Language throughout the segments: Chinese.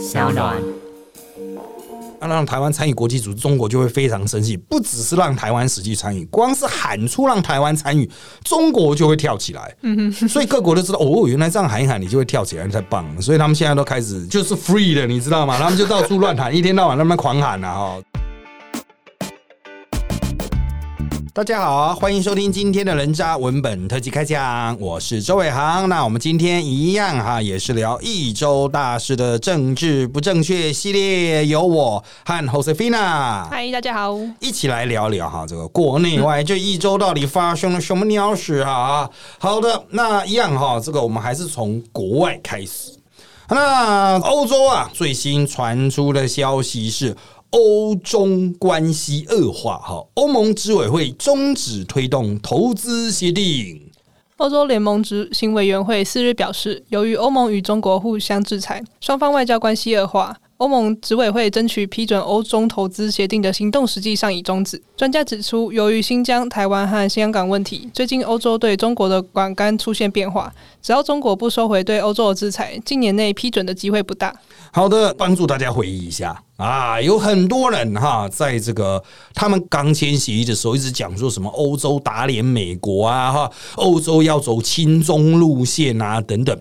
小暖。那让台湾参与国际组织，中国就会非常生气。不只是让台湾实际参与，光是喊出让台湾参与，中国就会跳起来。所以各国都知道，哦，原来这样喊一喊，你就会跳起来，太棒了。所以他们现在都开始就是 free 的，你知道吗？他们就到处乱喊，一天到晚那么狂喊啊！哈。大家好，欢迎收听今天的人渣文本特辑开讲，我是周伟航。那我们今天一样哈，也是聊一周大事的政治不正确系列，由我和 Josefina，嗨，大家好，一起来聊聊哈，这个国内外这一周到底发生了什么鸟事啊？好的，那一样哈，这个我们还是从国外开始。那欧洲啊，最新传出的消息是。欧中关系恶化，哈，欧盟执委会终止推动投资协定。欧洲联盟执行委员会四日表示，由于欧盟与中国互相制裁，双方外交关系恶化。欧盟执委会争取批准欧中投资协定的行动实际上已终止。专家指出，由于新疆、台湾和香港问题，最近欧洲对中国的管干出现变化。只要中国不收回对欧洲的制裁，近年内批准的机会不大。好的，帮助大家回忆一下啊，有很多人哈，在这个他们刚签协议的时候，一直讲说什么欧洲打脸美国啊，哈，欧洲要走亲中路线啊，等等。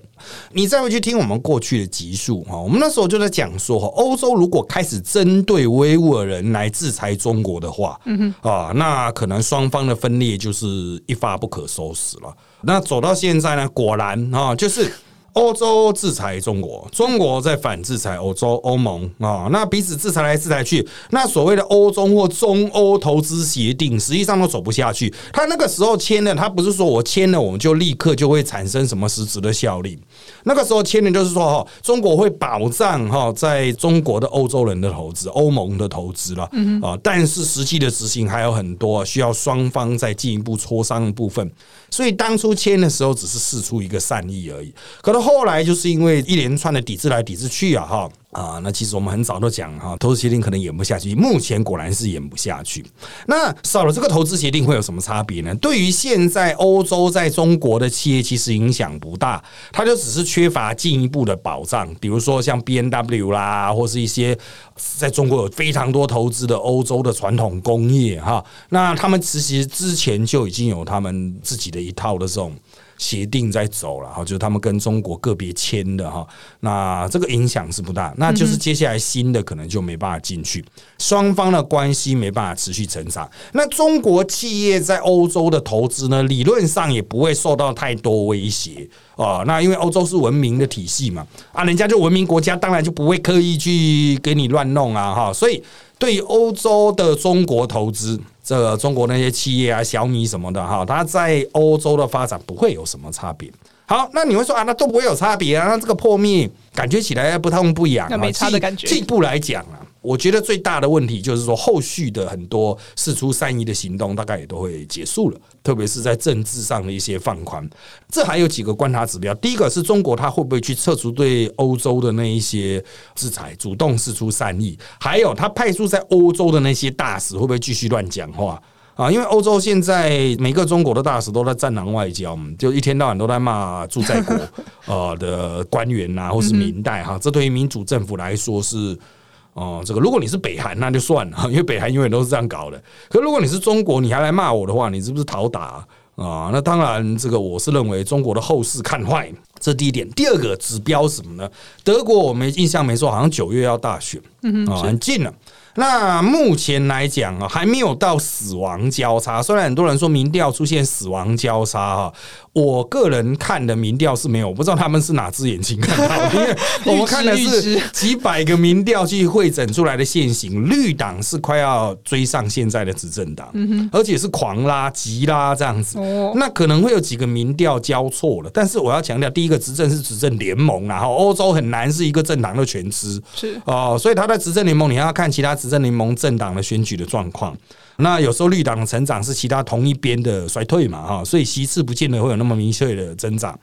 你再回去听我们过去的集数哈，我们那时候就在讲说，欧洲如果开始针对维吾尔人来制裁中国的话，嗯哼啊，那可能双方的分裂就是一发不可收拾了。那走到现在呢，果然啊，就是。欧洲制裁中国，中国在反制裁欧洲欧盟啊，那彼此制裁来制裁去，那所谓的欧中或中欧投资协定，实际上都走不下去。他那个时候签的，他不是说我签了，我们就立刻就会产生什么实质的效力。那个时候签的，就是说哈，中国会保障哈，在中国的欧洲人的投资，欧盟的投资了啊，但是实际的执行还有很多需要双方再进一步磋商的部分。所以当初签的时候，只是试出一个善意而已。可是后来就是因为一连串的抵制来抵制去啊，哈啊，那其实我们很早都讲哈，投资协定可能演不下去。目前果然是演不下去。那少了这个投资协定会有什么差别呢？对于现在欧洲在中国的企业，其实影响不大。它就只是缺乏进一步的保障，比如说像 B N W 啦，或是一些在中国有非常多投资的欧洲的传统工业哈。那他们其实之前就已经有他们自己的一套的这种。协定在走了哈，就是他们跟中国个别签的哈，那这个影响是不大，那就是接下来新的可能就没办法进去，双方的关系没办法持续成长。那中国企业在欧洲的投资呢，理论上也不会受到太多威胁啊。那因为欧洲是文明的体系嘛，啊，人家就文明国家，当然就不会刻意去给你乱弄啊哈。所以对于欧洲的中国投资。这个中国那些企业啊，小米什么的哈，它在欧洲的发展不会有什么差别。好，那你会说啊，那都不会有差别啊？那这个破灭感觉起来不痛不痒，那没差的感觉。进一步来讲啊。我觉得最大的问题就是说，后续的很多事出善意的行动，大概也都会结束了。特别是在政治上的一些放宽，这还有几个观察指标。第一个是中国，它会不会去撤除对欧洲的那一些制裁，主动示出善意？还有，他派出在欧洲的那些大使，会不会继续乱讲话啊？因为欧洲现在每个中国的大使都在战狼外交，就一天到晚都在骂驻在国 呃的官员呐，或是明代哈。这对于民主政府来说是。哦，这个如果你是北韩那就算了，因为北韩永远都是这样搞的。可如果你是中国，你还来骂我的话，你是不是讨打啊？那当然，这个我是认为中国的后市看坏，这第一点。第二个指标什么呢？德国我没印象没错，好像九月要大选，啊，很近了。那目前来讲啊，还没有到死亡交叉。虽然很多人说民调出现死亡交叉哈，我个人看的民调是没有，我不知道他们是哪只眼睛看到，因为我们看的是几百个民调去会诊出来的现行，绿党是快要追上现在的执政党，而且是狂拉急拉这样子。那可能会有几个民调交错了，但是我要强调，第一个执政是执政联盟，然后欧洲很难是一个政党的全知，是哦，所以他在执政联盟，你要看其他。执政联盟政党的选举的状况，那有时候绿党的成长是其他同一边的衰退嘛，哈，所以席次不见得会有那么明确的增长。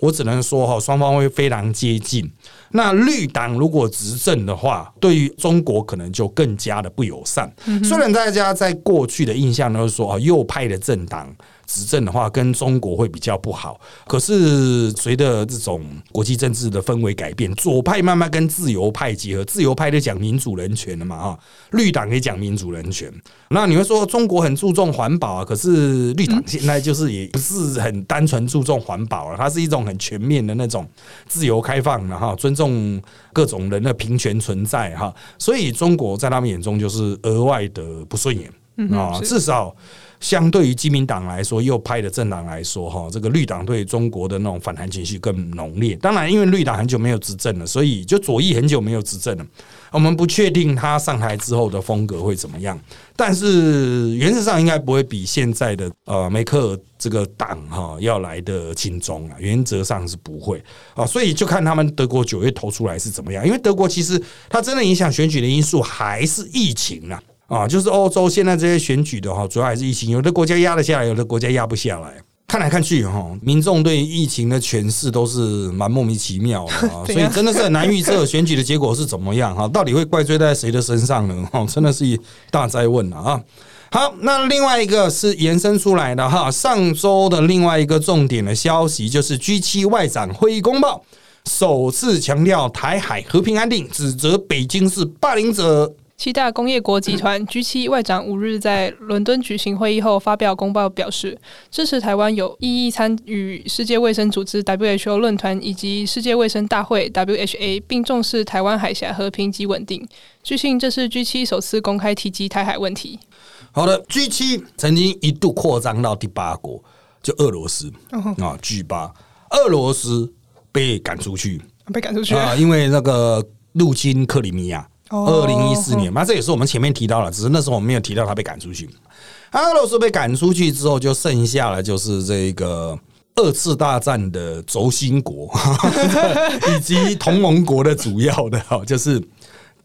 我只能说，哈，双方会非常接近。那绿党如果执政的话，对于中国可能就更加的不友善。虽然大家在过去的印象都是说，啊，右派的政党。执政的话，跟中国会比较不好。可是随着这种国际政治的氛围改变，左派慢慢跟自由派结合，自由派就讲民主人权了嘛哈，绿党也讲民主人权。那你会说中国很注重环保啊？可是绿党现在就是也不是很单纯注重环保了，它是一种很全面的那种自由开放的哈，尊重各种人的平权存在哈。所以中国在他们眼中就是额外的不顺眼啊，至少。相对于基民党来说，右派的政党来说，哈，这个绿党对中国的那种反弹情绪更浓烈。当然，因为绿党很久没有执政了，所以就左翼很久没有执政了。我们不确定他上台之后的风格会怎么样，但是原则上应该不会比现在的呃梅克尔这个党哈要来的轻松啊。原则上是不会啊，所以就看他们德国九月投出来是怎么样。因为德国其实它真的影响选举的因素还是疫情啊。啊，就是欧洲现在这些选举的哈，主要还是疫情，有的国家压得下来，有的国家压不下来。看来看去哈，民众对疫情的诠释都是蛮莫名其妙的啊，所以真的是很难预测选举的结果是怎么样哈，到底会怪罪在谁的身上呢？哈，真的是一大灾问了啊。好，那另外一个是延伸出来的哈，上周的另外一个重点的消息就是 G 七外长会议公报首次强调台海和平安定，指责北京是霸凌者。七大工业国集团 G7 外长五日在伦敦举行会议后发表公报，表示支持台湾有意义参与世界卫生组织 WHO 论坛以及世界卫生大会 WHA，并重视台湾海峡和平及稳定。据信，这是 G7 首次公开提及台海问题。好的，G7 曾经一度扩张到第八国，就俄罗斯啊，G 八，俄罗斯被赶出去，被赶出去啊，因为那个入侵克里米亚。二零一四年嘛，这也是我们前面提到了，只是那时候我们没有提到他被赶出去。俄罗斯被赶出去之后，就剩下了就是这个二次大战的轴心国 以及同盟国的主要的哈，就是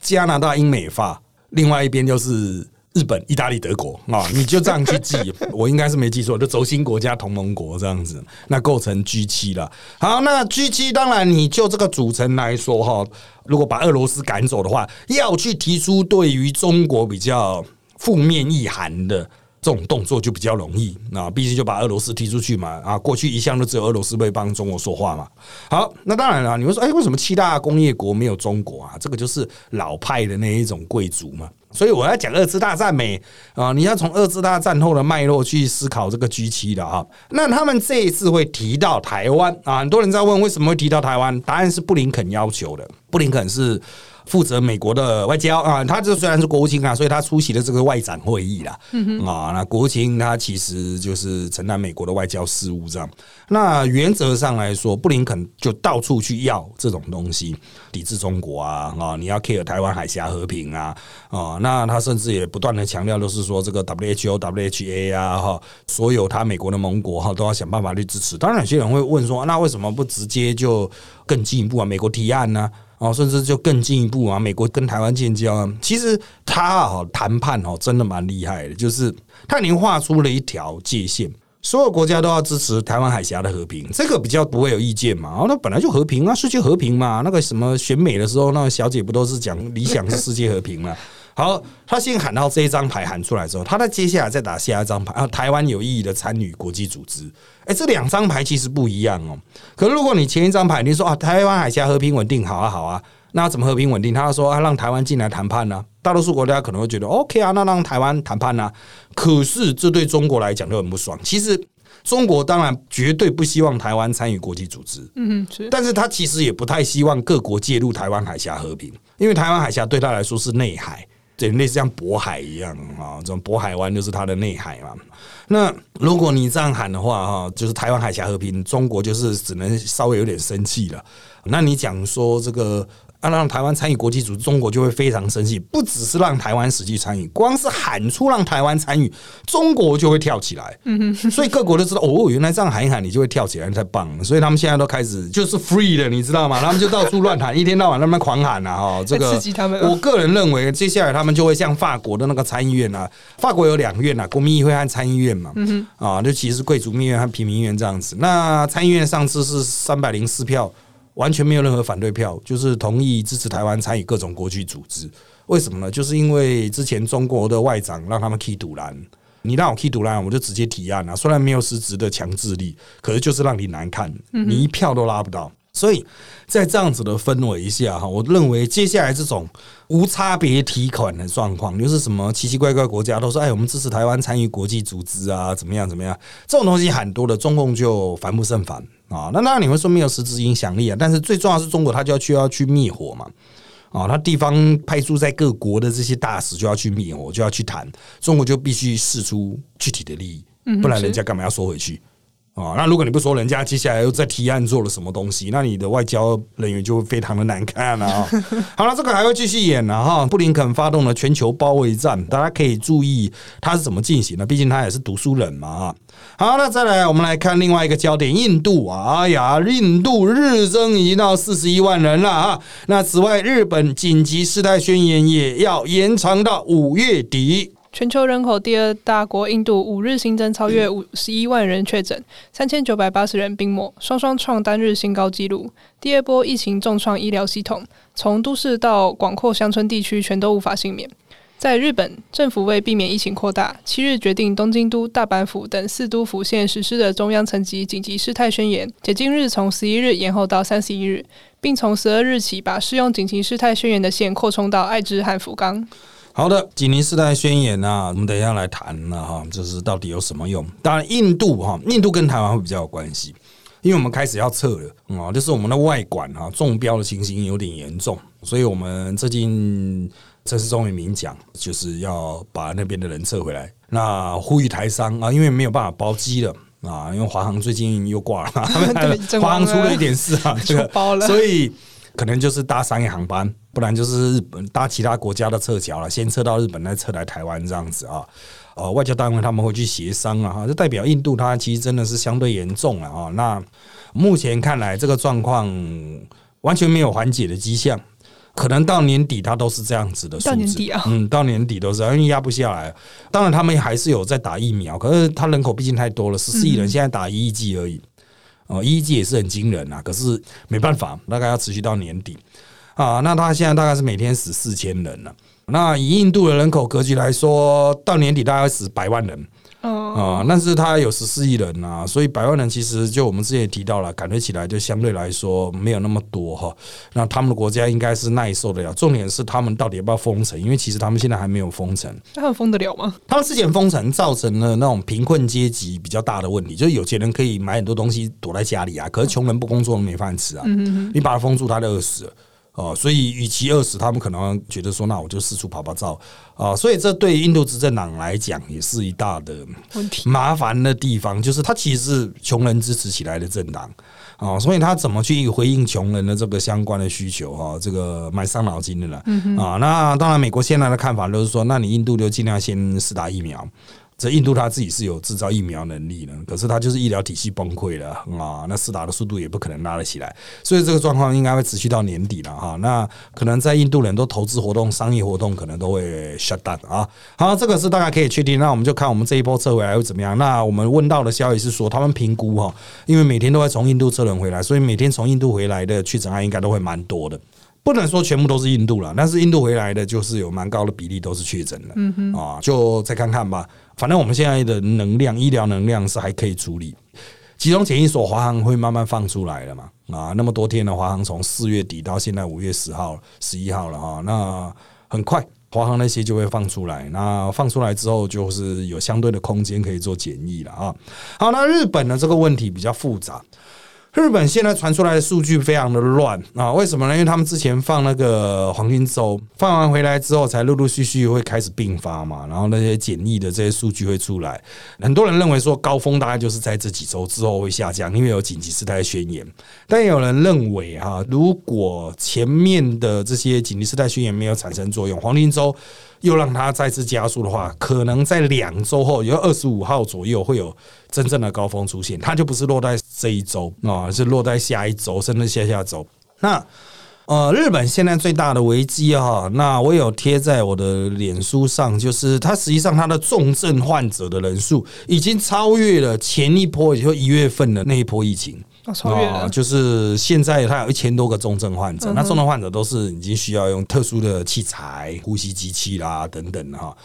加拿大、英美法，另外一边就是。日本、意大利、德国啊，你就这样去记，我应该是没记错，就轴心国家、同盟国这样子，那构成 G 七了。好，那 G 七当然，你就这个组成来说哈，如果把俄罗斯赶走的话，要去提出对于中国比较负面意涵的。这种动作就比较容易，那毕竟就把俄罗斯踢出去嘛。啊，过去一向都只有俄罗斯会帮中国说话嘛。好，那当然了，你会说，哎，为什么七大工业国没有中国啊？这个就是老派的那一种贵族嘛。所以我要讲二次大战美啊，你要从二次大战后的脉络去思考这个 G 七的哈。那他们这一次会提到台湾啊，很多人在问为什么会提到台湾，答案是布林肯要求的。布林肯是。负责美国的外交啊，他这虽然是国务卿啊，所以他出席了这个外长会议啦。啊，那国务卿他其实就是承担美国的外交事务这样。那原则上来说，布林肯就到处去要这种东西，抵制中国啊啊！你要 care 台湾海峡和平啊啊！那他甚至也不断的强调，都是说这个 WHO、WHA 啊哈，所有他美国的盟国哈都要想办法去支持。当然，有些人会问说，那为什么不直接就更进一步啊？美国提案呢？哦，甚至就更进一步啊！美国跟台湾建交啊，其实他啊谈判哦，真的蛮厉害的，就是他已经画出了一条界限，所有国家都要支持台湾海峡的和平，这个比较不会有意见嘛。哦，那本来就和平啊，世界和平嘛。那个什么选美的时候，那个小姐不都是讲理想是世界和平嘛？好，他先喊到这一张牌喊出来之后，他在接下来再打下一张牌啊，台湾有意义的参与国际组织。哎，这两张牌其实不一样哦。可是如果你前一张牌你说啊，台湾海峡和平稳定，好啊好啊，那怎么和平稳定？他说啊，让台湾进来谈判呢？大多数国家可能会觉得 OK 啊，那让台湾谈判呢？可是这对中国来讲就很不爽。其实中国当然绝对不希望台湾参与国际组织，嗯，是。但是他其实也不太希望各国介入台湾海峡和平，因为台湾海峡对他来说是内海。对，类似像渤海一样啊，这种渤海湾就是它的内海嘛。那如果你这样喊的话，哈，就是台湾海峡和平，中国就是只能稍微有点生气了。那你讲说这个？要让台湾参与国际组织，中国就会非常生气。不只是让台湾实际参与，光是喊出让台湾参与，中国就会跳起来。嗯哼，所以各国都知道，哦，原来这样喊一喊，你就会跳起来，太棒了。所以他们现在都开始就是 free 了，你知道吗？他们就到处乱喊，一天到晚那么狂喊啊，哈，这个刺激他们。我个人认为，接下来他们就会像法国的那个参议院啊，法国有两院啊，国民议会和参议院嘛。嗯哼，啊，就其实贵族议院和平民院这样子。那参议院上次是三百零四票。完全没有任何反对票，就是同意支持台湾参与各种国际组织。为什么呢？就是因为之前中国的外长让他们 key 堵拦，你让我 key 独蓝，我就直接提案啊，虽然没有实质的强制力，可是就是让你难看，你一票都拉不到。所以在这样子的氛围下，哈，我认为接下来这种无差别提款的状况，就是什么奇奇怪怪国家都说，哎，我们支持台湾参与国际组织啊，怎么样怎么样？这种东西很多的，中共就烦不胜烦啊。那当然你会说没有实质影响力啊，但是最重要是中国，他就要去要去灭火嘛。啊，他地方派驻在各国的这些大使就要去灭火，就要去谈，中国就必须试出具体的利益，不然人家干嘛要收回去？啊，那如果你不说人家接下来又在提案做了什么东西，那你的外交人员就会非常的难看了。好了，这个还会继续演呢哈。布林肯发动了全球包围战，大家可以注意他是怎么进行的，毕竟他也是读书人嘛。好，那再来我们来看另外一个焦点，印度啊，哎呀，印度日增已经到四十一万人了啊。那此外，日本紧急事态宣言也要延长到五月底。全球人口第二大国印度五日新增超越 五十一万人确诊，三千九百八十人病末，双双创单日新高纪录。第二波疫情重创医疗系统，从都市到广阔乡村地区全都无法幸免。在日本，政府为避免疫情扩大，七日决定东京都、大阪府等四都府县实施的中央层级紧急事态宣言，解禁日从十一日延后到三十一日，并从十二日起把适用紧急事态宣言的县扩充到爱知和福冈。好的，紧急事态宣言啊，我们等一下来谈了哈，就是到底有什么用？当然，印度哈，印度跟台湾会比较有关系，因为我们开始要撤了啊，就是我们的外管哈中标的情形有点严重，所以我们最近这是终于明讲，就是要把那边的人撤回来。那呼吁台商啊，因为没有办法包机了啊，因为华航最近又挂了，华航出了一点事啊，这个包了，所以。可能就是搭商业航班，不然就是日本搭其他国家的撤侨了，先撤到日本，再撤来台湾这样子啊。呃，外交单位他们会去协商啊，哈，这代表印度它其实真的是相对严重了啊。那目前看来，这个状况完全没有缓解的迹象，可能到年底它都是这样子的数字。嗯，到年底都是，因为压不下来。当然，他们还是有在打疫苗，可是他人口毕竟太多了，十四亿人，现在打一亿剂而已。哦，一亿剂也是很惊人啊，可是没办法，大概要持续到年底啊。那他现在大概是每天死四千人了。那以印度的人口格局来说，到年底大概死百万人。啊，但是他有十四亿人啊，所以百万人其实就我们之前也提到了，感觉起来就相对来说没有那么多哈。那他们的国家应该是耐受得了，重点是他们到底要不要封城？因为其实他们现在还没有封城，他们封得了吗？他们之前封城造成了那种贫困阶级比较大的问题，就是有钱人可以买很多东西躲在家里啊，可是穷人不工作没饭吃啊。你把他封住，他就饿死了。哦，所以与其饿死，他们可能觉得说，那我就四处跑跑照啊。所以这对印度执政党来讲也是一大的问题。麻烦的地方就是，他其实是穷人支持起来的政党啊，所以他怎么去回应穷人的这个相关的需求哈，这个蛮伤脑筋的了啊。那当然，美国现在的看法就是说，那你印度就尽量先试打疫苗。这印度他自己是有制造疫苗能力的，可是他就是医疗体系崩溃了啊，那施打的速度也不可能拉得起来，所以这个状况应该会持续到年底了哈。那可能在印度人都投资活动、商业活动可能都会 shut down 啊。好，这个是大概可以确定。那我们就看我们这一波撤回来会怎么样。那我们问到的消息是说，他们评估哈，因为每天都会从印度撤人回来，所以每天从印度回来的确诊案应该都会蛮多的。不能说全部都是印度了，但是印度回来的就是有蛮高的比例都是确诊的。嗯哼，啊，就再看看吧。反正我们现在的能量，医疗能量是还可以处理。集中检疫所华航会慢慢放出来了嘛？啊，那么多天的华航从四月底到现在五月十号、十一号了哈，那很快华航那些就会放出来。那放出来之后，就是有相对的空间可以做检疫了啊。好，那日本的这个问题比较复杂。日本现在传出来的数据非常的乱啊，为什么呢？因为他们之前放那个黄金周，放完回来之后，才陆陆续续会开始并发嘛，然后那些检疫的这些数据会出来。很多人认为说高峰大概就是在这几周之后会下降，因为有紧急事态宣言。但有人认为哈，如果前面的这些紧急事态宣言没有产生作用，黄金周。又让它再次加速的话，可能在两周后，有二十五号左右会有真正的高峰出现。它就不是落在这一周啊，是落在下一周，甚至下下周。那呃，日本现在最大的危机哈，那我有贴在我的脸书上，就是它实际上它的重症患者的人数已经超越了前一波，也就一月份的那一波疫情。啊，就是现在他有一千多个重症患者，那重症患者都是已经需要用特殊的器材、呼吸机器啦等等哈。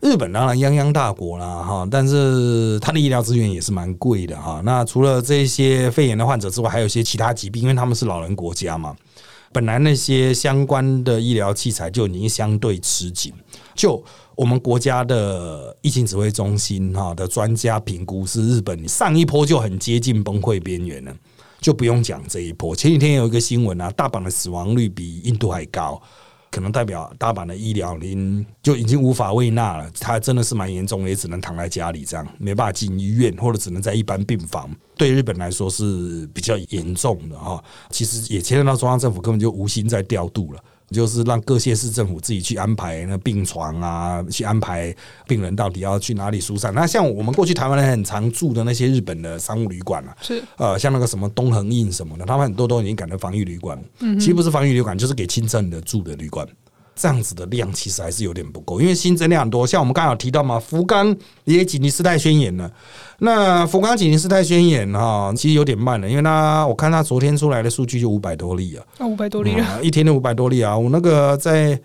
日本当然泱泱大国啦，哈，但是它的医疗资源也是蛮贵的哈。那除了这些肺炎的患者之外，还有一些其他疾病，因为他们是老人国家嘛，本来那些相关的医疗器材就已经相对吃紧。就我们国家的疫情指挥中心哈的专家评估，是日本上一波就很接近崩溃边缘了，就不用讲这一波。前几天有一个新闻啊，大阪的死亡率比印度还高。可能代表大阪的医疗您就已经无法喂纳了，他真的是蛮严重的，也只能躺在家里这样，没办法进医院，或者只能在一般病房。对日本来说是比较严重的哈，其实也牵涉到中央政府根本就无心在调度了。就是让各县市政府自己去安排那病床啊，去安排病人到底要去哪里疏散。那像我们过去台湾人很常住的那些日本的商务旅馆啊，是呃，像那个什么东恒印什么的，他们很多都已经改成防疫旅馆。嗯，其实不是防疫旅馆，就是给轻症的住的旅馆。这样子的量其实还是有点不够，因为新增量很多。像我们刚刚有提到嘛，福冈也紧急事态宣言了。那福冈紧急事态宣言哈，其实有点慢了，因为他我看他昨天出来的数据就五百多例啊，那五百多例啊，一天就五百多例啊。我那个在。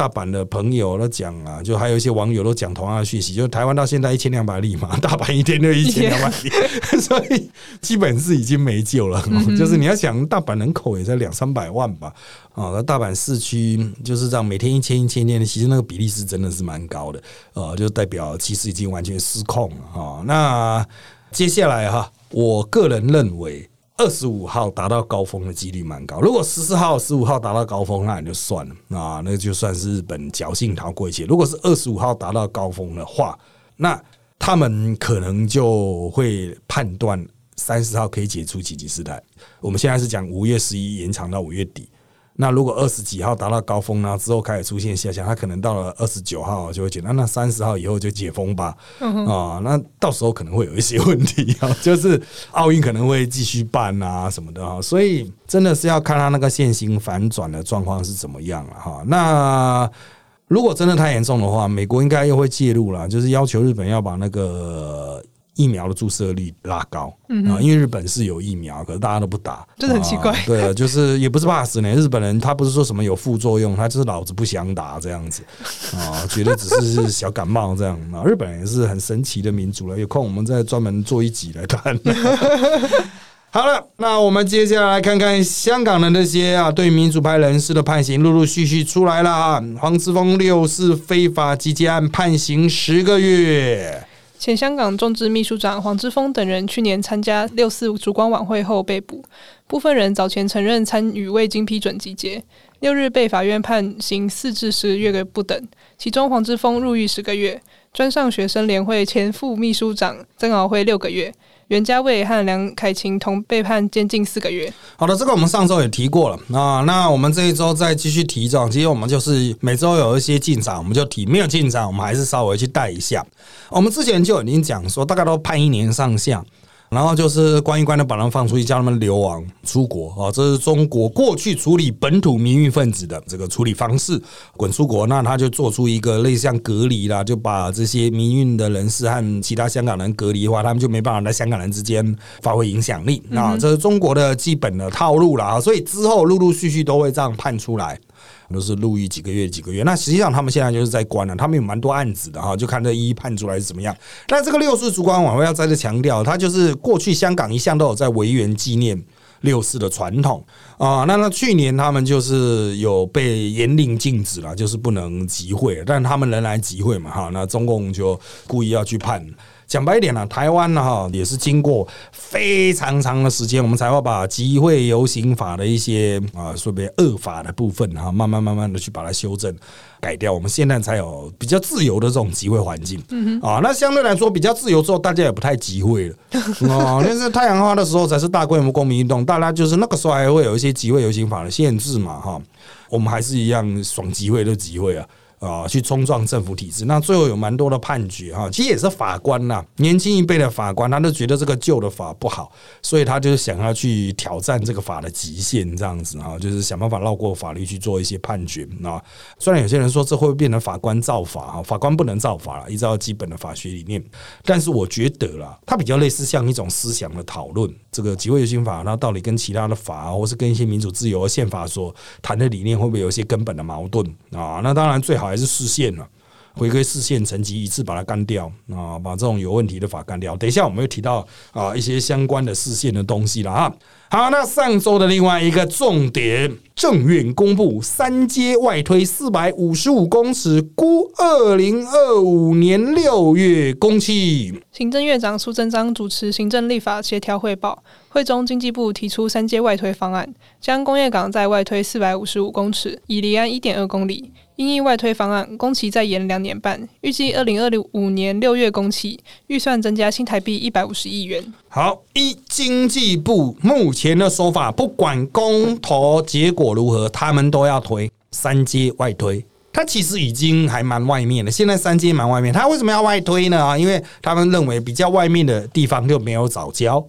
大阪的朋友都讲啊，就还有一些网友都讲同样的讯息，就是台湾到现在一千两百例嘛，大阪一天就一千两百例，所以基本是已经没救了。就是你要想，大阪人口也在两三百万吧，啊，那大阪市区就是这样，每天一千一千天，其实那个比例是真的是蛮高的，呃，就代表其实已经完全失控了啊。那接下来哈，我个人认为。二十五号达到高峰的几率蛮高，如果十四号、十五号达到高峰，那也就算了啊，那就算是日本侥幸逃过一劫。如果是二十五号达到高峰的话，那他们可能就会判断三十号可以解除紧急事态。我们现在是讲五月十一延长到五月底。那如果二十几号达到高峰呢？之后开始出现下降，它可能到了二十九号就会减。那那三十号以后就解封吧。啊，那到时候可能会有一些问题啊，就是奥运可能会继续办啊什么的哈。所以真的是要看他那个线性反转的状况是怎么样了哈。那如果真的太严重的话，美国应该又会介入了，就是要求日本要把那个。疫苗的注射率拉高啊，因为日本是有疫苗，可是大家都不打，真的很奇怪。对，就是也不是怕死呢，日本人他不是说什么有副作用，他就是老子不想打这样子啊，觉得只是小感冒这样啊。日本人也是很神奇的民族了，有空我们再专门做一集来看。好了，那我们接下来看看香港的那些啊，对民主派人士的判刑陆陆续续出来了啊。黄之锋六四非法集结案判刑十个月。前香港众志秘书长黄之锋等人去年参加六四烛光晚会后被捕，部分人早前承认参与未经批准集结，六日被法院判刑四至十个月不等，其中黄之锋入狱十个月，专上学生联会前副秘书长曾敖辉六个月。袁家卫和梁凯晴同被判监禁四个月。好的，这个我们上周也提过了啊。那我们这一周再继续提这其实我们就是每周有一些进展，我们就提；没有进展，我们还是稍微去带一下。我们之前就已经讲说，大概都判一年上下。然后就是关一关的把他们放出去，叫他们流亡出国啊！这是中国过去处理本土民运分子的这个处理方式，滚出国。那他就做出一个类似像隔离啦，就把这些民运的人士和其他香港人隔离的话，他们就没办法在香港人之间发挥影响力啊！这是中国的基本的套路了啊！所以之后陆陆续续都会这样判出来。都是入狱几个月几个月，那实际上他们现在就是在关了，他们有蛮多案子的哈，就看这一一判出来是怎么样。那这个六四烛光晚会要再次强调，它就是过去香港一向都有在维园纪念六四的传统啊。那那去年他们就是有被严令禁止了，就是不能集会，但他们仍然集会嘛哈。那中共就故意要去判。讲白一点呢，台湾呢哈也是经过非常长的时间，我们才会把集会游行法的一些啊，所谓恶法的部分哈，慢慢慢慢的去把它修正改掉，我们现在才有比较自由的这种集会环境。啊，那相对来说比较自由之后，大家也不太集会了。哦，那是太阳花的时候才是大规模公民运动，大家就是那个时候还会有一些集会游行法的限制嘛哈，我们还是一样爽集会就集会啊。啊，去冲撞政府体制，那最后有蛮多的判决哈，其实也是法官呐，年轻一辈的法官，他都觉得这个旧的法不好，所以他就是想要去挑战这个法的极限，这样子啊，就是想办法绕过法律去做一些判决啊。虽然有些人说这会变成法官造法啊，法官不能造法了，依照基本的法学理念，但是我觉得啦，它比较类似像一种思想的讨论，这个集会游行法，那到底跟其他的法，或是跟一些民主自由宪法所谈的理念，会不会有一些根本的矛盾啊？那当然最好。还是视线了回归视线层级，一次把它干掉啊，把这种有问题的法干掉。等一下我们会提到啊一些相关的视线的东西了啊。好，那上周的另外一个重点，政院公布三阶外推四百五十五公尺，估二零二五年六月工期。行政院长苏贞昌主持行政立法协调汇报会中，经济部提出三阶外推方案，将工业港再外推四百五十五公尺，以离岸一点二公里。因应外推方案，工期再延两年半，预计二零二五年六月工期，预算增加新台币一百五十亿元。好，一经济部目前的说法，不管公投结果如何，他们都要推三阶外推。它其实已经还蛮外面的，现在三阶蛮外面。他为什么要外推呢？啊，因为他们认为比较外面的地方就没有早交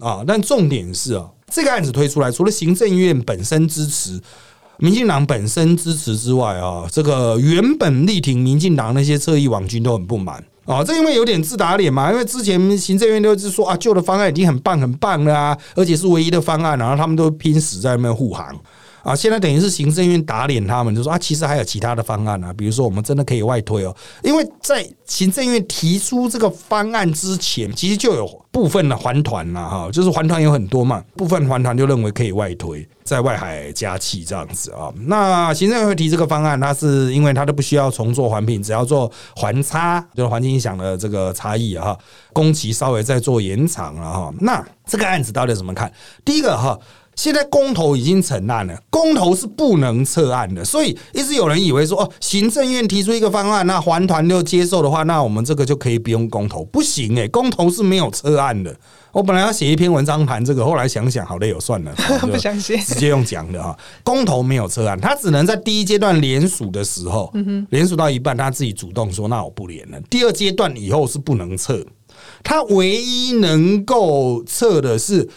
啊。但重点是啊，这个案子推出来，除了行政院本身支持。民进党本身支持之外啊，这个原本力挺民进党那些侧翼网军都很不满啊，这因为有点自打脸嘛，因为之前行政院都是说啊，旧的方案已经很棒很棒了啊，而且是唯一的方案，然后他们都拼死在那边护航。啊，现在等于是行政院打脸他们，就说啊，其实还有其他的方案啊，比如说我们真的可以外推哦，因为在行政院提出这个方案之前，其实就有部分的环团了哈，就是环团有很多嘛，部分环团就认为可以外推，在外海加气这样子啊。那行政院会提这个方案，它是因为它都不需要重做环评，只要做环差，就是环境影响的这个差异哈，工期稍微再做延长了哈。那这个案子到底怎么看？第一个哈。现在公投已经成案了，公投是不能撤案的，所以一直有人以为说哦，行政院提出一个方案，那环团就接受的话，那我们这个就可以不用公投，不行诶，公投是没有撤案的。我本来要写一篇文章谈这个，后来想想好累，有算了，不相信，直接用讲的哈。公投没有撤案，他只能在第一阶段连署的时候，连署到一半，他自己主动说那我不连了。第二阶段以后是不能撤，他唯一能够撤的是。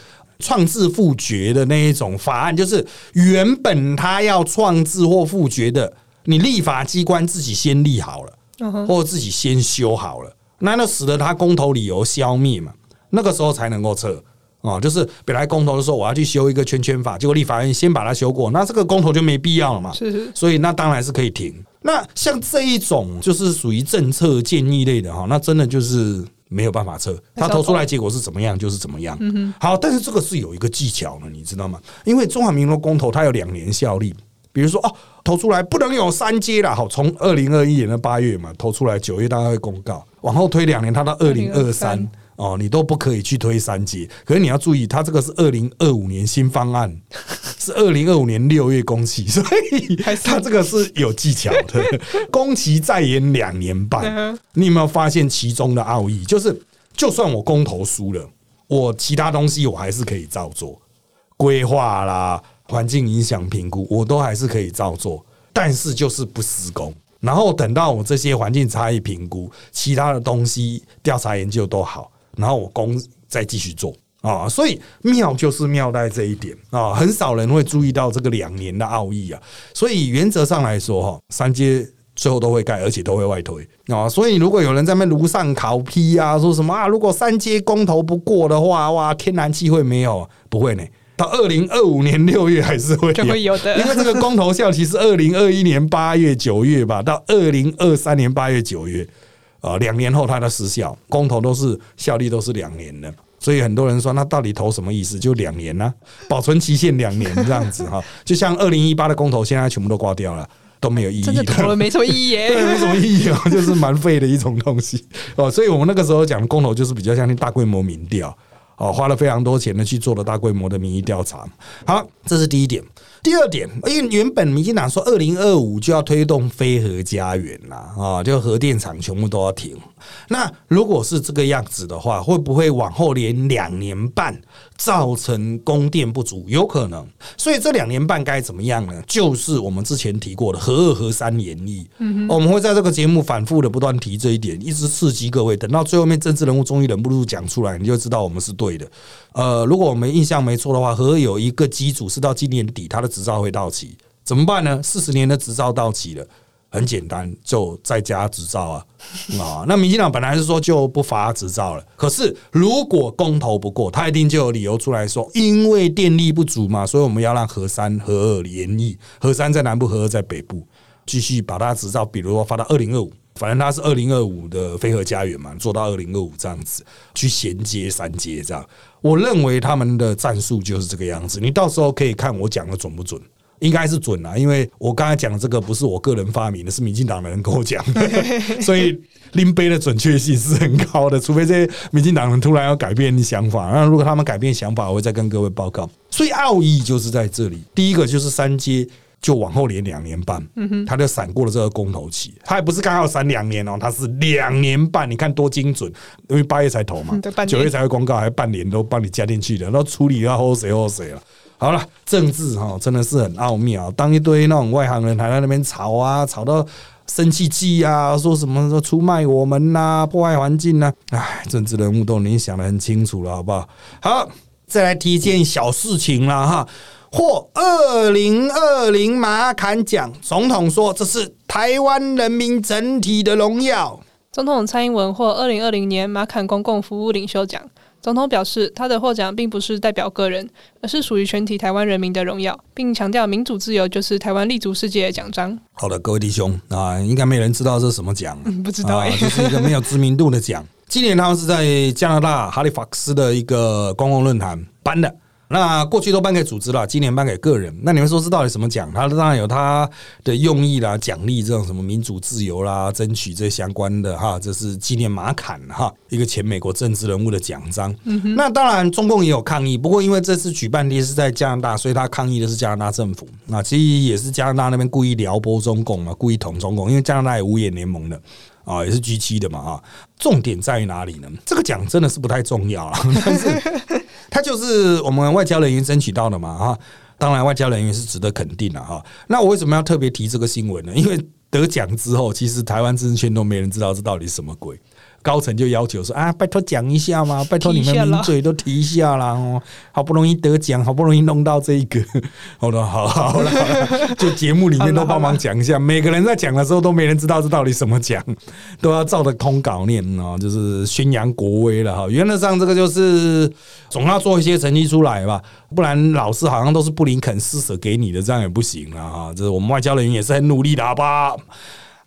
创制复决的那一种法案，就是原本他要创制或复决的，你立法机关自己先立好了，或者自己先修好了，那那使得他公投理由消灭嘛，那个时候才能够撤啊。就是本来公投的时候，我要去修一个圈圈法，结果立法院先把它修过，那这个公投就没必要了嘛。是是，所以那当然是可以停。那像这一种就是属于政策建议类的哈，那真的就是。没有办法测，他投出来结果是怎么样就是怎么样。好，但是这个是有一个技巧的，你知道吗？因为中华民国公投它有两年效力，比如说哦，投出来不能有三阶了。好，从二零二一年的八月嘛，投出来九月大概会公告，往后推两年，它到二零二三。哦，你都不可以去推三阶，可是你要注意，它这个是二零二五年新方案，是二零二五年六月工期，所以它这个是有技巧的，工期再延两年半。你有没有发现其中的奥义？就是，就算我公投输了，我其他东西我还是可以照做，规划啦、环境影响评估，我都还是可以照做，但是就是不施工。然后等到我这些环境差异评估、其他的东西调查研究都好。然后我工再继续做啊，所以妙就是妙在这一点啊，很少人会注意到这个两年的奥义啊。所以原则上来说哈，三阶最后都会盖，而且都会外推啊。所以如果有人在那炉上烤批啊，说什么啊，如果三阶公投不过的话，哇，天然气会没有？不会呢，到二零二五年六月还是会有的，因为这个公投效期是二零二一年八月九月吧，到二零二三年八月九月。啊，两年后它的失效，公投都是效力都是两年的，所以很多人说那到底投什么意思？就两年呢，保存期限两年这样子哈，就像二零一八的公投，现在全部都挂掉了，都没有意义，真的投了没什么意义耶，对，没什么意义啊，就是蛮废的一种东西哦。所以我们那个时候讲公投，就是比较像那大规模民调哦，花了非常多钱呢去做了大规模的民意调查。好，这是第一点。第二点，因为原本民进党说二零二五就要推动非核家园啦，啊，就核电厂全部都要停。那如果是这个样子的话，会不会往后连两年半？造成供电不足，有可能，所以这两年半该怎么样呢？就是我们之前提过的核二核三演绎，我们会在这个节目反复的不断提这一点，一直刺激各位。等到最后面政治人物终于忍不住讲出来，你就知道我们是对的。呃，如果我们印象没错的话，核有一个机组是到今年底它的执照会到期，怎么办呢？四十年的执照到期了。很简单，就在家执照啊 啊！那民进党本来是说就不发执照了，可是如果公投不过，他一定就有理由出来说，因为电力不足嘛，所以我们要让核三、核二延役，核三在南部，核二在北部，继续把它执照，比如说发到二零二五反正它是二零二五的飞鹤家园嘛，做到二零二五这样子去衔接三阶这样。我认为他们的战术就是这个样子，你到时候可以看我讲的准不准。应该是准啊，因为我刚才讲的这个不是我个人发明的，是民进党的人跟我讲的，所以拎杯的准确性是很高的。除非这些民进党人突然要改变想法，那如果他们改变想法，我会再跟各位报告。所以奥义就是在这里，第一个就是三阶就往后连两年半，他就闪过了这个公投期，他也不是刚好闪两年哦，他是两年半，你看多精准，因为八月才投嘛，九月才会公告，还半年都帮你加进去的，然后处理要后谁后谁了。好了，政治哈真的是很奥妙。当一堆那种外行人还在那边吵啊，吵到生气气啊，说什么说出卖我们呐，破坏环境呐，唉，政治人物都已经想得很清楚了，好不好？好，再来提一件小事情了哈，获二零二零马坎奖，总统说这是台湾人民整体的荣耀。总统蔡英文获二零二零年马坎公共服务领袖奖。总统表示，他的获奖并不是代表个人，而是属于全体台湾人民的荣耀，并强调民主自由就是台湾立足世界的奖章。好的，各位弟兄啊，应该没人知道这是什么奖，不知道，就是一个没有知名度的奖。今年他们是在加拿大哈利法克斯的一个公共论坛颁的。那过去都颁给组织了，今年颁给个人。那你们说这到底什么奖？它当然有它的用意啦，奖励这种什么民主自由啦，争取这相关的哈。这是纪念马坎哈，一个前美国政治人物的奖章。那当然，中共也有抗议，不过因为这次举办地是在加拿大，所以他抗议的是加拿大政府。那其实也是加拿大那边故意撩拨中共嘛，故意捅中共，因为加拿大有五眼联盟的啊，也是 G 七的嘛啊。重点在于哪里呢？这个奖真的是不太重要啊，但是。他就是我们外交人员争取到的嘛，哈，当然外交人员是值得肯定的哈。那我为什么要特别提这个新闻呢？因为得奖之后，其实台湾政治圈都没人知道这到底是什么鬼。高层就要求说啊，拜托讲一下嘛，拜托你们名嘴都提一下啦哦，好不容易得奖，好不容易弄到这一个，好了，好好了，就节目里面都帮忙讲一下，每个人在讲的时候都没人知道这到底什么奖，都要照着通稿念哦，就是宣扬国威了哈。原则上这个就是总要做一些成绩出来吧，不然老师好像都是布林肯施舍给你的，这样也不行了哈。这是我们外交人员也是很努力的，好吧？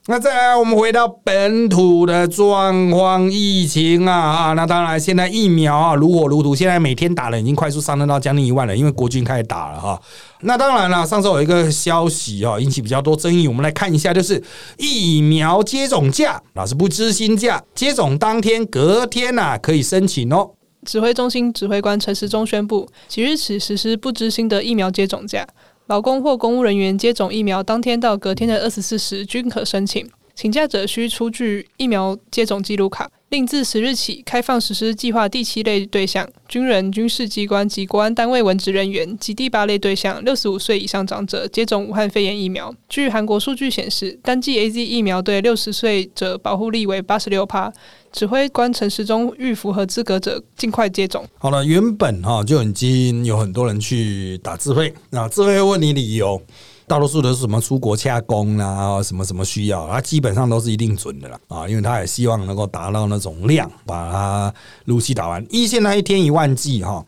那再来，我们回到本土的状况，疫情啊啊！那当然，现在疫苗啊如火如荼，现在每天打了已经快速上升到将近一万了，因为国军开始打了哈。那当然了，上周有一个消息啊，引起比较多争议，我们来看一下，就是疫苗接种价，老是不知心价，接种当天、隔天呐可以申请哦。指挥中心指挥官陈时中宣布，即日起实施不知心的疫苗接种价。劳工或公务人员接种疫苗当天到隔天的二十四时均可申请，请假者需出具疫苗接种记录卡。另自十日起开放实施计划第七类对象：军人、军事机关及国安单位文职人员及第八类对象：六十五岁以上长者接种武汉肺炎疫苗。据韩国数据显示，单剂 A Z 疫苗对六十岁者保护力为八十六帕。指挥官陈时中欲符合资格者尽快接种。好了，原本哈就已经有很多人去打自费，那自费问你理由。大多数都是什么出国洽工啊，什么什么需要，它基本上都是一定准的了啊，因为他也希望能够达到那种量，把它如期打完。一线那一天一万剂哈，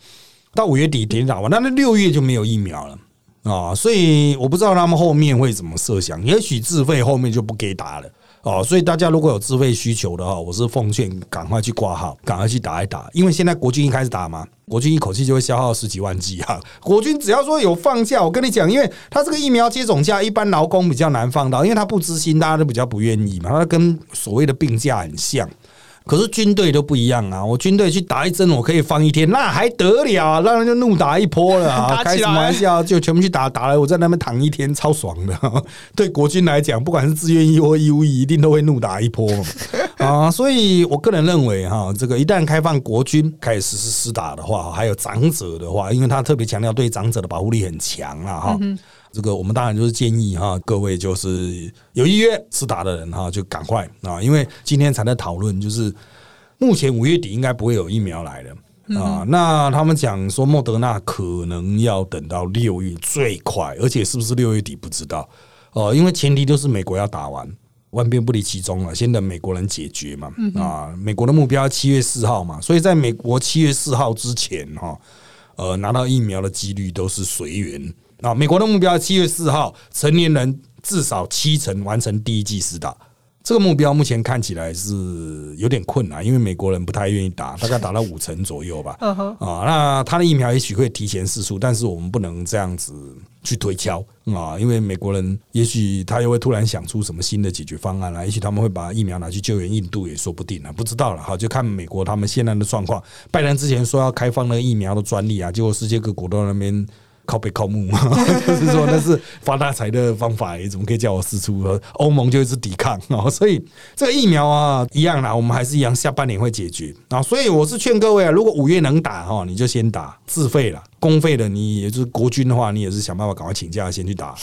到五月底点打完，那那六月就没有疫苗了啊，所以我不知道他们后面会怎么设想，也许自费后面就不给打了。哦，所以大家如果有自费需求的话，我是奉劝赶快去挂号，赶快去打一打。因为现在国军一开始打嘛，国军一口气就会消耗十几万剂啊。国军只要说有放假，我跟你讲，因为他这个疫苗接种假，一般劳工比较难放到，因为他不知心，大家都比较不愿意嘛。他跟所谓的病假很像。可是军队都不一样啊！我军队去打一针，我可以放一天，那还得了啊？让人就怒打一波了啊！开什么玩笑？就全部去打打了，我在那边躺一天，超爽的。对国军来讲，不管是自愿意或义务役，一定都会怒打一波 啊！所以我个人认为哈，这个一旦开放国军开始实施施打的话，还有长者的话，因为他特别强调对长者的保护力很强啊哈。这个我们当然就是建议哈，各位就是有意愿是打的人哈，就赶快啊，因为今天才在讨论，就是目前五月底应该不会有疫苗来了啊。那他们讲说莫德纳可能要等到六月最快，而且是不是六月底不知道哦，因为前提就是美国要打完，万变不离其宗了，先等美国人解决嘛啊。美国的目标七月四号嘛，所以在美国七月四号之前哈，呃，拿到疫苗的几率都是随缘。啊，美国的目标七月四号，成年人至少七成完成第一剂施打，这个目标目前看起来是有点困难，因为美国人不太愿意打，大概打到五成左右吧。啊，那他的疫苗也许会提前试出，但是我们不能这样子去推敲啊，因为美国人也许他又会突然想出什么新的解决方案来，也许他们会把疫苗拿去救援印度也说不定啊，不知道了哈，就看美国他们现在的状况。拜登之前说要开放那个疫苗的专利啊，结果世界各国都在那边。靠背靠木，就是说那是发大财的方法，你怎么可以叫我试出？欧盟就一直抵抗啊，所以这个疫苗啊，一样啦，我们还是一样，下半年会解决啊。所以我是劝各位啊，如果五月能打哈，你就先打，自费了，公费的你也就是国军的话，你也是想办法赶快请假先去打。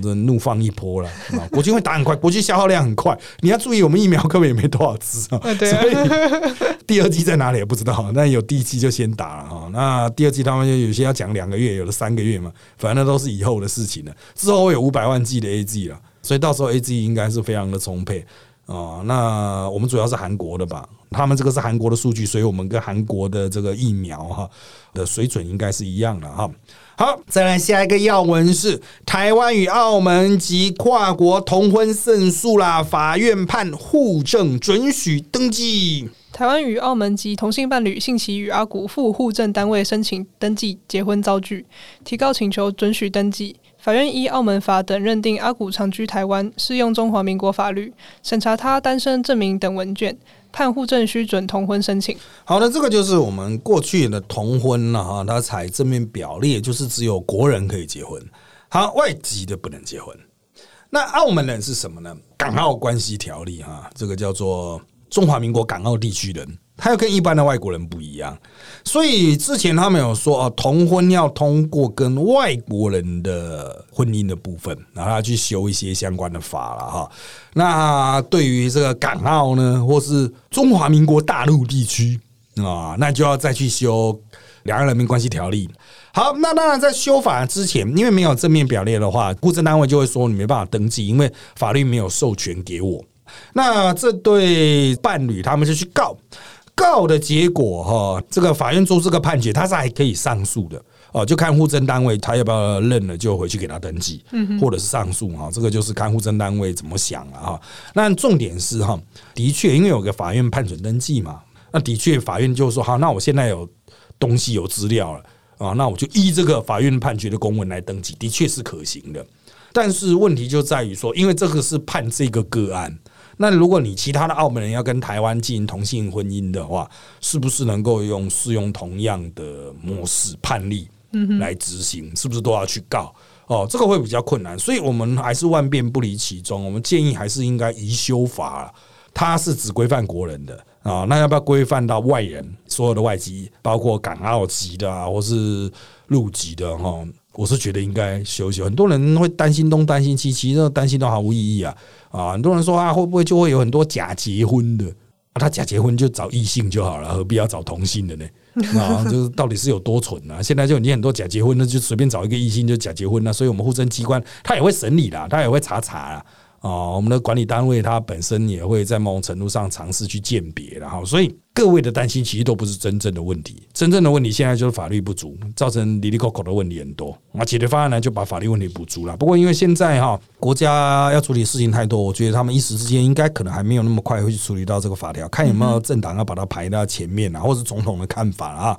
这怒放一波了啊！国军会打很快，国军消耗量很快。你要注意，我们疫苗根本也没多少支 啊，所以 第二季在哪里也不知道。那有第一季就先打了哈。那第二季他们就有些要讲两个月，有的三个月嘛，反正都是以后的事情了。之后会有五百万剂的 A G 了，所以到时候 A G 应该是非常的充沛啊。那我们主要是韩国的吧？他们这个是韩国的数据，所以我们跟韩国的这个疫苗哈的水准应该是一样的哈。好，再来下一个要闻是台湾与澳门及跨国同婚胜诉啦，法院判互证准许登记。台湾与澳门及同性伴侣信其与阿古赴互证单位申请登记结婚遭拒，提告请求准许登记。法院依澳门法等认定阿古长居台湾，适用中华民国法律，审查他单身证明等文件。判户证需准同婚申请。好那，这个就是我们过去的同婚了哈，它采正面表列，就是只有国人可以结婚，好，外籍的不能结婚。那澳门人是什么呢？港澳关系条例哈，这个叫做中华民国港澳地区人。他又跟一般的外国人不一样，所以之前他们有说哦，同婚要通过跟外国人的婚姻的部分，然后去修一些相关的法了哈。那对于这个港澳呢，或是中华民国大陆地区啊，那就要再去修《两岸人民关系条例》。好，那当然在修法之前，因为没有正面表列的话，户政单位就会说你没办法登记，因为法律没有授权给我。那这对伴侣他们就去告。告的结果哈，这个法院做这个判决，他是还可以上诉的哦，就看户政单位他要不要认了，就回去给他登记，或者是上诉哈，这个就是看户政单位怎么想了哈。那重点是哈，的确因为有个法院判准登记嘛，那的确法院就说好，那我现在有东西有资料了啊，那我就依这个法院判决的公文来登记，的确是可行的。但是问题就在于说，因为这个是判这个个案。那如果你其他的澳门人要跟台湾进行同性婚姻的话，是不是能够用适用同样的模式判例来执行？是不是都要去告？哦，这个会比较困难，所以我们还是万变不离其宗。我们建议还是应该移修法，它是只规范国人的啊，那要不要规范到外人？所有的外籍，包括港澳籍的啊，或是陆籍的哈？我是觉得应该休息。很多人会担心东担心西，其实担心都毫无意义啊。啊，很多人说啊，会不会就会有很多假结婚的？他假结婚就找异性就好了，何必要找同性的呢？啊，就是到底是有多蠢啊？现在就你很多假结婚，那就随便找一个异性就假结婚了。所以我们护政机关他也会审理的，他也会查查啊。啊，我们的管理单位它本身也会在某种程度上尝试去鉴别，然后所以。各位的担心其实都不是真正的问题，真正的问题现在就是法律不足，造成离离口口的问题很多。那解决方案呢，就把法律问题补足了。不过因为现在哈国家要处理事情太多，我觉得他们一时之间应该可能还没有那么快会去处理到这个法条，看有没有政党要把它排到前面啊，或是总统的看法啊。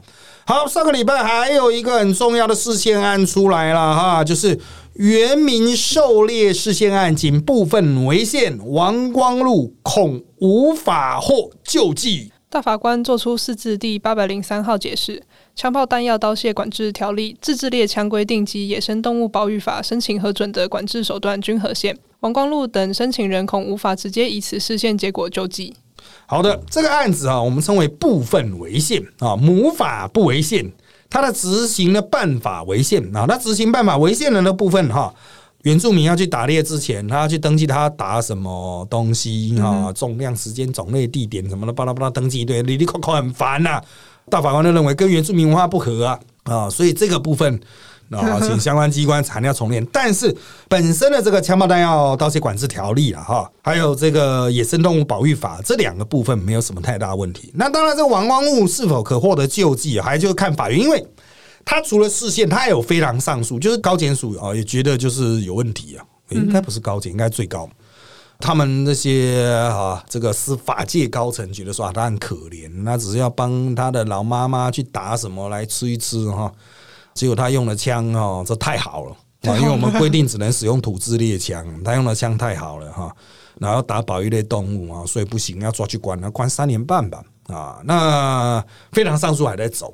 好，上个礼拜还有一个很重要的事件案出来了哈，就是原民狩猎事件案仅部分违宪，王光禄恐无法获救济。大法官作出四字第八百零三号解释，《枪炮弹药刀械管制条例》、《自制猎枪规定》及《野生动物保育法》申请核准的管制手段均合宪。王光禄等申请人恐无法直接以此事件结果救济。好的，这个案子啊，我们称为部分违宪啊，母法不违宪，它的执行的办法违宪啊，那执行办法违宪的那部分哈。原住民要去打猎之前，他要去登记他打什么东西啊，重量、时间、种类、地点什么的，巴拉巴拉登记一堆，里里口口很烦呐。大法官就认为跟原住民文化不合啊啊，所以这个部分啊，请相关机关材料重练。但是本身的这个枪炮弹药刀械管制条例啊哈，还有这个野生动物保育法这两个部分没有什么太大问题。那当然，这个王光物是否可获得救济，还就看法院，因为。他除了视线，他还有非常上诉，就是高检署啊，也觉得就是有问题啊，应该不是高检，应该最高他们那些啊，这个司法界高层觉得说啊他很可怜，那只是要帮他的老妈妈去打什么来吃一吃哈。结果他用的枪哦，这太好了啊！因为我们规定只能使用土制猎枪，他用的枪太好了哈。然后打保育类动物啊，所以不行，要抓去关，要关三年半吧啊。那非常上诉还在走。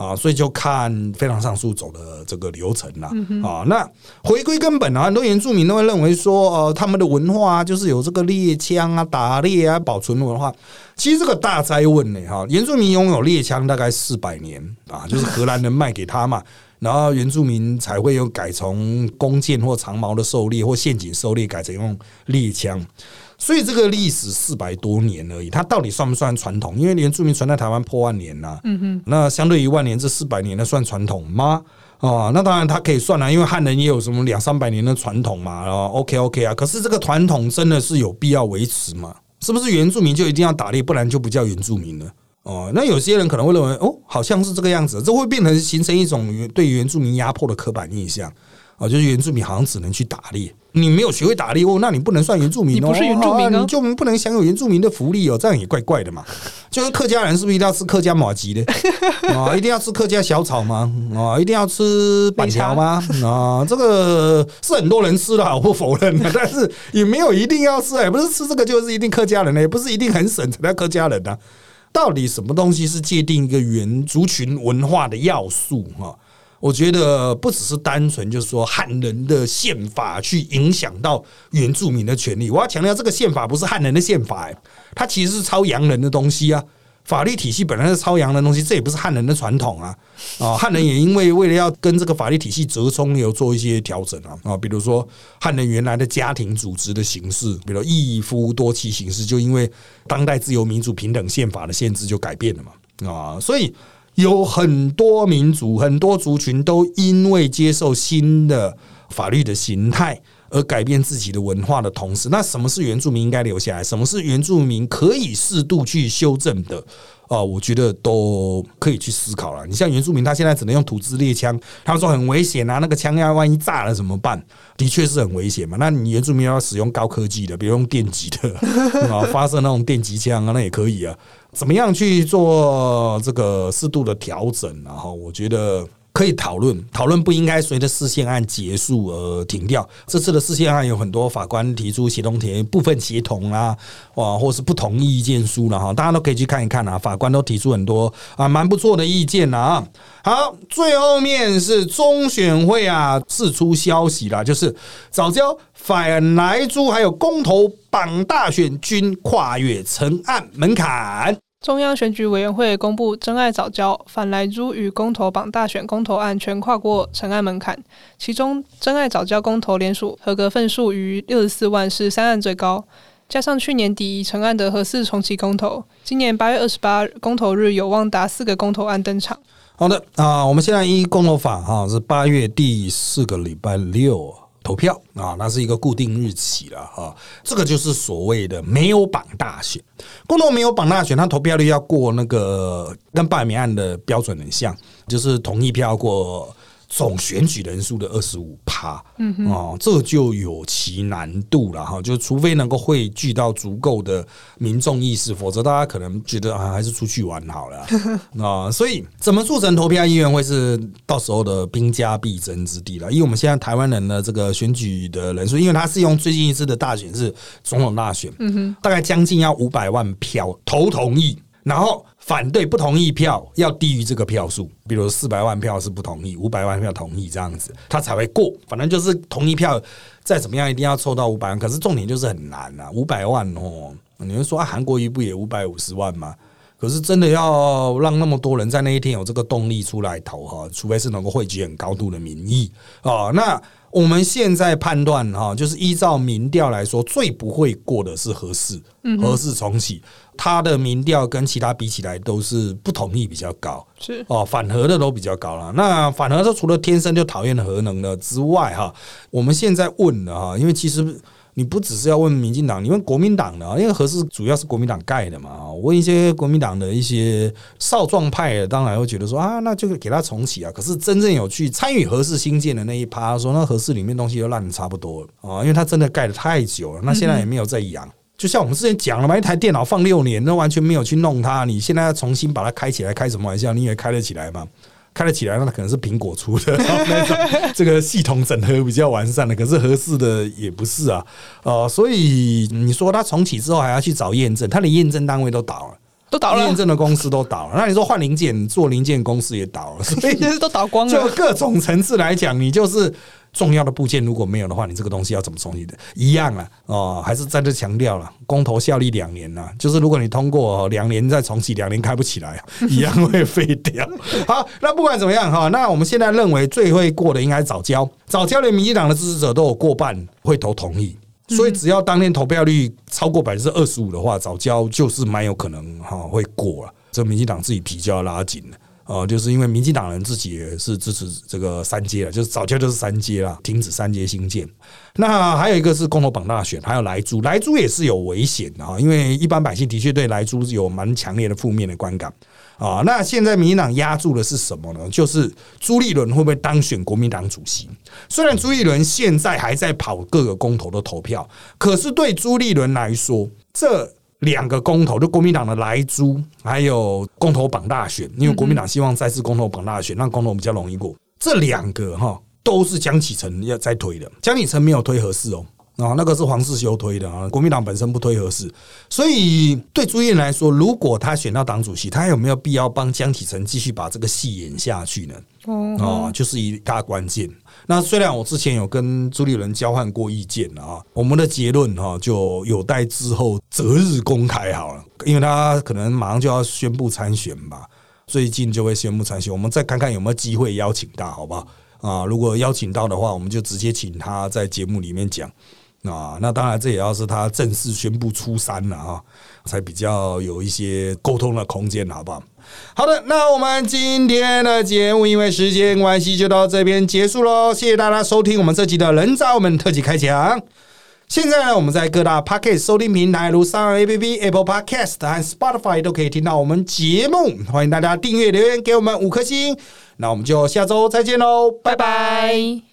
啊，所以就看非常上诉走的这个流程了啊。那回归根本啊，很多原住民都会认为说，呃，他们的文化啊就是有这个猎枪啊、打猎啊、保存文化。其实这个大灾问呢，哈，原住民拥有猎枪大概四百年啊，就是荷兰人卖给他嘛，然后原住民才会有改从弓箭或长矛的狩猎或陷阱狩猎，改成用猎枪。所以这个历史四百多年而已，它到底算不算传统？因为原住民传在台湾破万年呐，嗯哼，那相对于万年这四百年的算传统吗？哦，那当然它可以算啊，因为汉人也有什么两三百年的传统嘛，然后 OK OK 啊，可是这个传统真的是有必要维持吗？是不是原住民就一定要打猎，不然就不叫原住民了？哦，那有些人可能会认为，哦，好像是这个样子，这会变成形成一种对原住民压迫的刻板印象。啊，就是原住民好像只能去打猎，你没有学会打猎哦，那你不能算原住民哦，你不是原住民，你就不能享有原住民的福利哦，这样也怪怪的嘛。就是客家人是不是一定要吃客家马吉的啊？一定要吃客家小炒吗？啊，一定要吃板条吗？啊，这个是很多人吃的，我不否认的，但是也没有一定要吃，也不是吃这个就是一定客家人的，也不是一定很省才叫客家人的。到底什么东西是界定一个原族群文化的要素哈？我觉得不只是单纯就是说汉人的宪法去影响到原住民的权利。我要强调，这个宪法不是汉人的宪法，它其实是抄洋人的东西啊。法律体系本来是抄洋人的东西，这也不是汉人的传统啊。啊，汉人 也因为为了要跟这个法律体系折冲，有做一些调整啊。啊，比如说汉人原来的家庭组织的形式，比如一夫多妻形式，就因为当代自由民主平等宪法的限制就改变了嘛。啊，所以。有很多民族、很多族群都因为接受新的法律的形态而改变自己的文化的同时，那什么是原住民应该留下来？什么是原住民可以适度去修正的？啊，我觉得都可以去思考了。你像原住民，他现在只能用土制猎枪，他们说很危险啊，那个枪要万一炸了怎么办？的确是很危险嘛。那你原住民要使用高科技的，比如用电击的啊，发射那种电击枪啊，那也可以啊。怎么样去做这个适度的调整？然后我觉得可以讨论，讨论不应该随着事件案结束而停掉。这次的事件案有很多法官提出协同庭部分协同啊，哇，或是不同意见书了哈，大家都可以去看一看啊。法官都提出很多啊，蛮不错的意见啊。好，最后面是中选会啊，释出消息啦，就是早教反来租还有公投榜大选均跨越成案门槛。中央选举委员会公布，真爱早教反来租与公投榜大选公投案全跨过成案门槛，其中真爱早教公投联署合格份数逾六十四万，是三案最高。加上去年底成案的核四重启公投，今年八月二十八公投日有望达四个公投案登场。好的啊，我们现在依公投法哈是八月第四个礼拜六投票啊，那是一个固定日期了哈。这个就是所谓的没有绑大选，共同没有绑大选，它投票率要过那个跟罢免案的标准很像，就是同意票过。总选举人数的二十五趴，嗯哦，这就有其难度了哈。就除非能够汇聚到足够的民众意识，否则大家可能觉得啊，还是出去玩好了 啊。所以，怎么促成投票意愿，会是到时候的兵家必争之地了。因为我们现在台湾人的这个选举的人数，因为他是用最近一次的大选是总统大选，嗯哼，大概将近要五百万票投同意。然后反对不同意票要低于这个票数，比如四百万票是不同意，五百万票同意这样子，他才会过。反正就是同意票再怎么样，一定要凑到五百万。可是重点就是很难啊，五百万哦。你们说啊，韩国瑜不也五百五十万吗？可是真的要让那么多人在那一天有这个动力出来投哈，除非是能够汇集很高度的民意啊。那我们现在判断哈，就是依照民调来说，最不会过的是合适，合适重启。他的民调跟其他比起来都是不同意比较高，是哦，反核的都比较高了。那反核，他除了天生就讨厌核能的之外，哈，我们现在问了哈，因为其实你不只是要问民进党，你问国民党的，因为核四主要是国民党盖的嘛。我问一些国民党的一些少壮派，当然会觉得说啊，那就给他重启啊。可是真正有去参与核四新建的那一趴，说那核四里面东西都烂的差不多了啊，因为他真的盖的太久了，那现在也没有在养。就像我们之前讲了嘛，一台电脑放六年，那完全没有去弄它，你现在要重新把它开起来，开什么玩笑？你以为开得起来吗？开得起来，那可能是苹果出的 那种，这个系统整合比较完善的。可 是合适的也不是啊，哦，所以你说它重启之后还要去找验证，它连验证单位都倒了，都倒了，验证的公司都倒了。那你说换零件做零件公司也倒了，所以 都倒光了。就各种层次来讲，你就是。重要的部件如果没有的话，你这个东西要怎么重启的？一样啊，哦，还是在这强调了，公投效力两年呐，就是如果你通过两年再重启，两年开不起来，一样会废掉。好，那不管怎么样哈，那我们现在认为最会过的应该是早交，早交连民进党的支持者都有过半会投同意，所以只要当天投票率超过百分之二十五的话，早教就是蛮有可能哈会过了，这民进党自己皮就要拉紧了。啊，就是因为民进党人自己也是支持这个三阶了，就是早教就是三阶了，停止三阶新建。那还有一个是公投榜大选，还有莱猪，莱猪也是有危险的啊，因为一般百姓的确对莱猪有蛮强烈的负面的观感啊。那现在民进党压住的是什么呢？就是朱立伦会不会当选国民党主席？虽然朱立伦现在还在跑各个公投的投票，可是对朱立伦来说，这。两个公投，就国民党的莱猪，还有公投榜大选，因为国民党希望再次公投榜大选，让公投比较容易过。这两个哈都是江启臣要再推的，江启臣没有推合适哦，啊，那个是黄世修推的啊，国民党本身不推合适，所以对朱燕来说，如果他选到党主席，他有没有必要帮江启臣继续把这个戏演下去呢？哦，就是一大关键。那虽然我之前有跟朱立伦交换过意见啊，我们的结论哈就有待之后择日公开好了，因为他可能马上就要宣布参选吧，最近就会宣布参选，我们再看看有没有机会邀请他，好不好？啊，如果邀请到的话，我们就直接请他在节目里面讲。啊，那当然这也要是他正式宣布出山了啊，才比较有一些沟通的空间，好不好？好的，那我们今天的节目因为时间关系就到这边结束喽。谢谢大家收听我们这集的人渣我们特辑开讲。现在呢，我们在各大 Podcast 收听平台，如上 A P P、Apple Podcast 和 Spotify 都可以听到我们节目。欢迎大家订阅、留言给我们五颗星。那我们就下周再见喽，拜拜。